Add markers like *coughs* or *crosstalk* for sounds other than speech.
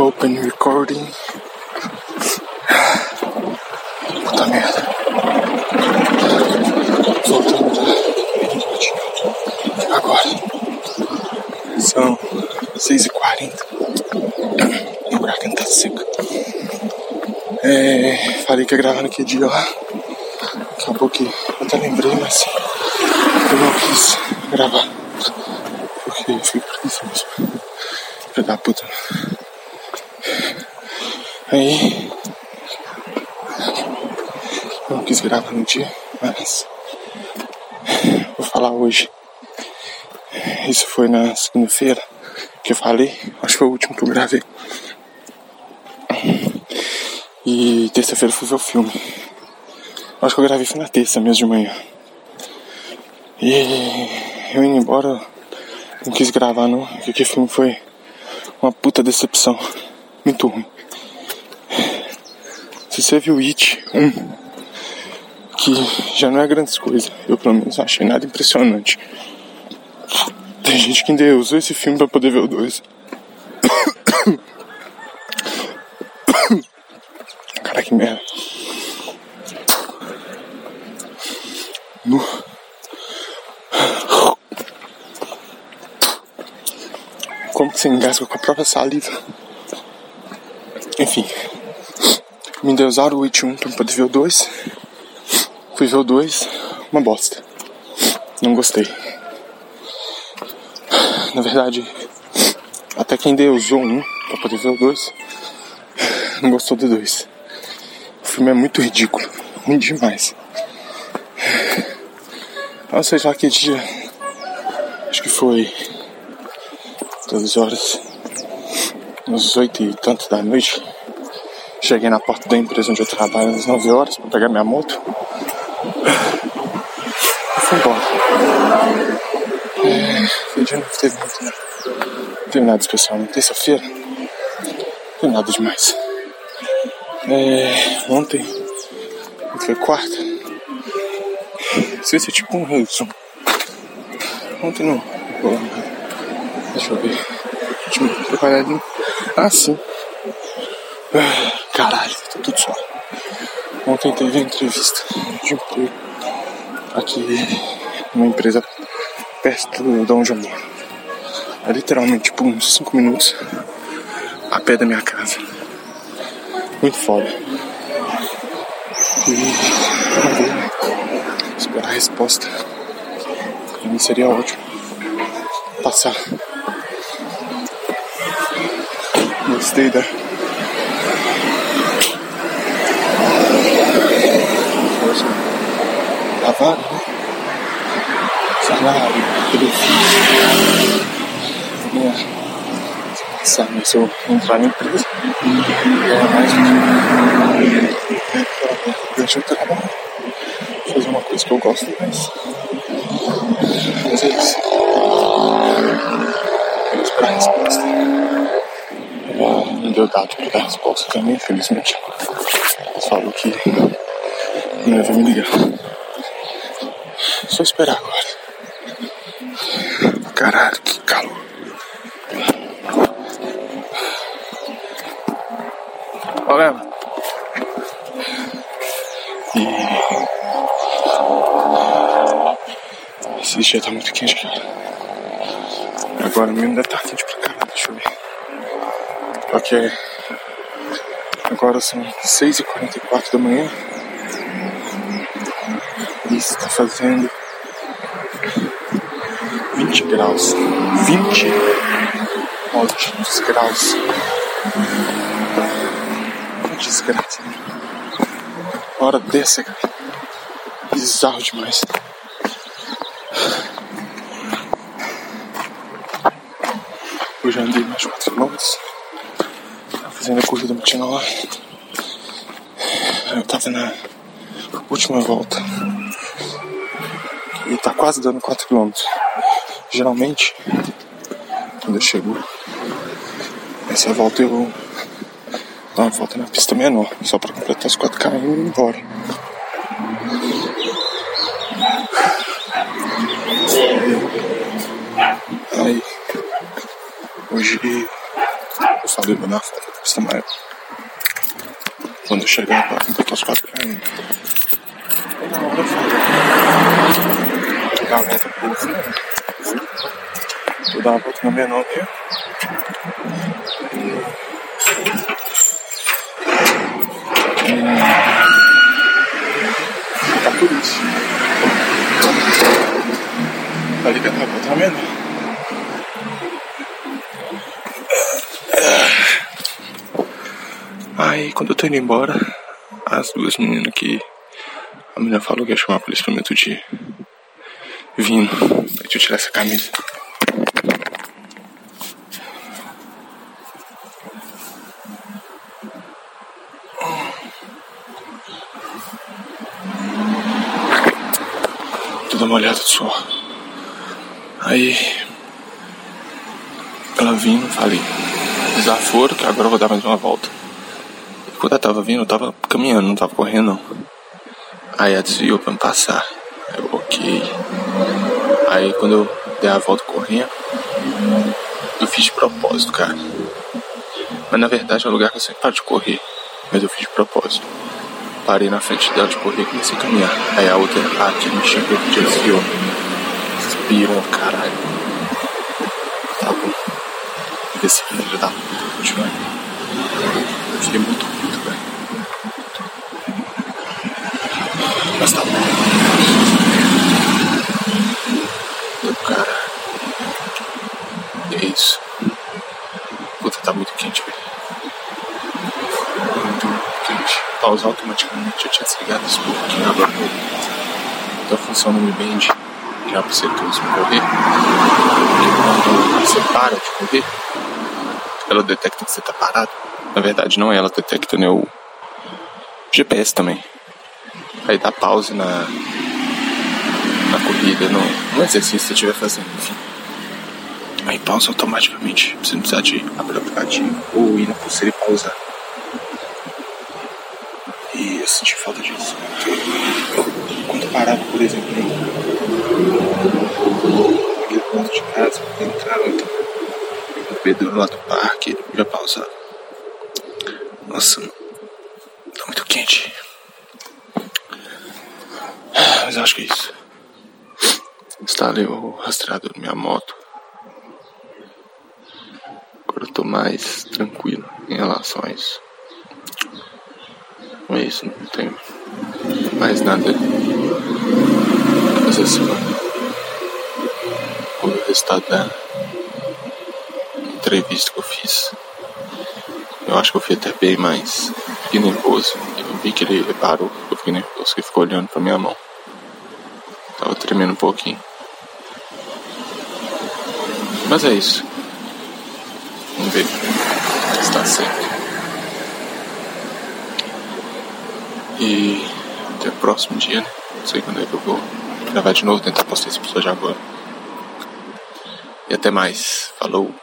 Open recording. Puta merda. Voltando Agora. São 6h40. E o garganta tá seca. É, falei que ia gravar naquele dia lá. Acabou que eu até lembrei, mas eu não quis gravar. Porque eu fiquei preguiçoso. Filho da puta. Aí. Eu não quis gravar no dia, mas. Vou falar hoje. Isso foi na segunda-feira que eu falei. Acho que foi o último que eu gravei. E terça-feira fui ver o filme. Acho que eu gravei foi na terça mesmo de manhã. E eu indo embora, não quis gravar não, porque aquele filme foi uma puta decepção. Muito ruim. Se você viu It 1, que já não é grandes coisas, eu pelo menos não achei nada impressionante. Tem gente que ainda usou esse filme pra poder ver o 2. *coughs* Cara, que merda. No. Como que você engasga com a própria saliva? Enfim. Me endeusaram o It 1 pra poder ver o 2. Fui ver o 2, uma bosta. Não gostei. Na verdade, até quem deusou um pra poder ver o 2 não gostou do 2. O filme é muito ridículo, ruim demais. Não sei lá que dia. Acho que foi duas horas, uns oito e tanto da noite. Cheguei na porta da empresa onde eu trabalho às 9 horas para pegar minha moto. E fui embora. É, dia não teve muito, né? Não teve nada especial na terça-feira. Não teve nada demais. É, ontem, foi quarta. Vai ser tipo um resumo. Ontem não. Deixa eu ver. Deixa eu ali. Ah, sim. Caralho, tá tudo só. Ontem teve a entrevista de emprego aqui numa empresa perto de onde eu moro. É literalmente tipo uns 5 minutos a pé da minha casa. Muito foda. E vamos ver, esperar a resposta. Pra mim seria ótimo passar. Gostei da vaga, né? Salário, benefício. Minha, sabe, se eu entrar na empresa, ganhar mais deixa eu trabalhar. Fazer uma coisa que eu gosto mais. Mas é isso. Vou esperar a resposta. Não deu dado para dar a resposta também, infelizmente. Falou que não ia me ligar. Só esperar agora. Caralho, que calor. Olha. E. Esse dia tá muito quente, cara. Agora mesmo deve estar tá quente pra caralho, deixa eu ver. Ok. Agora são 6h44 da manhã. Está fazendo 20 graus. 20 ótimos graus. Que desgraça. Hora dessa, cara. Bizarro demais. Hoje eu andei mais 4 km. Fazendo a corrida matinal. Eu tava na última volta. E tá quase dando 4 km. Geralmente, quando eu chego essa volta, eu dou uma volta na pista menor, só pra completar os 4 km e ir embora. Aí, hoje eu falei, dar uma foto da Vista Maior. Quando eu chegar pra botar os quatro caindo. Volta pro Vou dar uma volta no menor aqui. Tá por isso. Tá ligado? Tá vendo? Aí quando eu tô indo embora, as duas meninas que. A menina falou que ia chamar a polícia pra mim outro dia. Vindo. Deixa eu tirar essa camisa. Tô uma olhada só. Aí. Ela vindo, falei. Desaforo que agora eu vou dar mais uma volta. Quando eu tava vindo, eu tava caminhando, não tava correndo não. Aí ela desviou pra me passar. Eu, ok. Aí quando eu dei a volta correndo, eu fiz de propósito, cara. Mas na verdade é um lugar que eu sempre paro de correr. Mas eu fiz de propósito. Parei na frente dela de correr e comecei a caminhar. Aí a outra, que me chegou, que desviou. Viram, caralho. Tá bom. Esse filho da puta, Eu fiquei muito Mas tá bom. Meu cara. É isso. Puta, tá muito quente, velho. Muito Pausar automaticamente. Eu tinha desligado um pouquinho agora. Então funciona o Mi Band. Já pra você que usa correr. Quando você para de correr, ela detecta que você tá parado. Na verdade, não é ela detecta, né? O GPS também. Aí dá pause na, na corrida, no, no exercício que você estiver fazendo, enfim. Aí pausa automaticamente. Você não precisa de abrir o aplicativo ou ir na pulseira e pausar. E eu senti falta disso. Quando eu parava, por exemplo, no ponto de casa, entrava então, no bebedouro lá do parque, já pausava. Nossa, tá muito quente. Mas acho que é isso. Instalei o rastreador na minha moto. Agora eu tô mais tranquilo em relação a isso. É isso, não tenho mais nada essa semana. O resultado da entrevista que eu fiz. Eu acho que eu fui até bem mais. Fiquei nervoso. Eu vi que ele reparou. Eu fiquei nervoso que ficou olhando pra minha mão. Tava tremendo um pouquinho. Mas é isso. Vamos ver está certo. E até o próximo dia, né? Não sei quando é que eu vou gravar de novo, tentar postar esse episódio agora. E até mais. Falou!